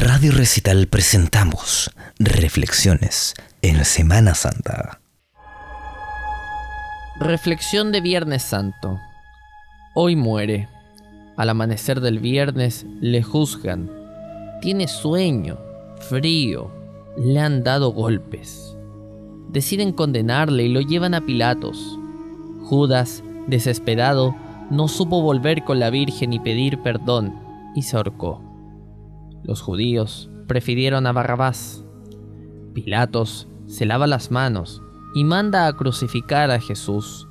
Radio Recital presentamos Reflexiones en Semana Santa. Reflexión de Viernes Santo. Hoy muere. Al amanecer del viernes le juzgan. Tiene sueño, frío, le han dado golpes. Deciden condenarle y lo llevan a Pilatos. Judas, desesperado, no supo volver con la Virgen y pedir perdón y se ahorcó. Los judíos prefirieron a Barrabás. Pilatos se lava las manos y manda a crucificar a Jesús.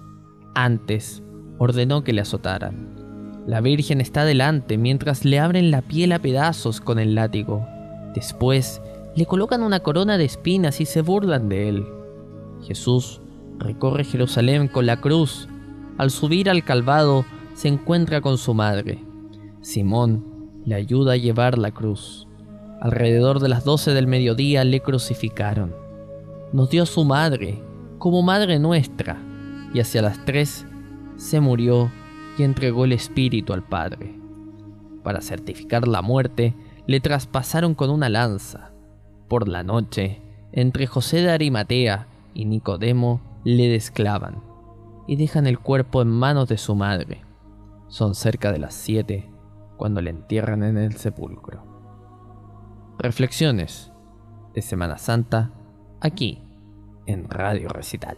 Antes ordenó que le azotaran. La Virgen está delante mientras le abren la piel a pedazos con el látigo. Después le colocan una corona de espinas y se burlan de él. Jesús recorre Jerusalén con la cruz. Al subir al Calvado se encuentra con su madre. Simón le ayuda a llevar la cruz. Alrededor de las doce del mediodía le crucificaron. Nos dio su madre, como madre nuestra, y hacia las tres se murió y entregó el espíritu al Padre. Para certificar la muerte, le traspasaron con una lanza. Por la noche, entre José de Arimatea y Nicodemo le desclavan y dejan el cuerpo en manos de su madre. Son cerca de las siete cuando le entierran en el sepulcro. Reflexiones de Semana Santa aquí en Radio Recital.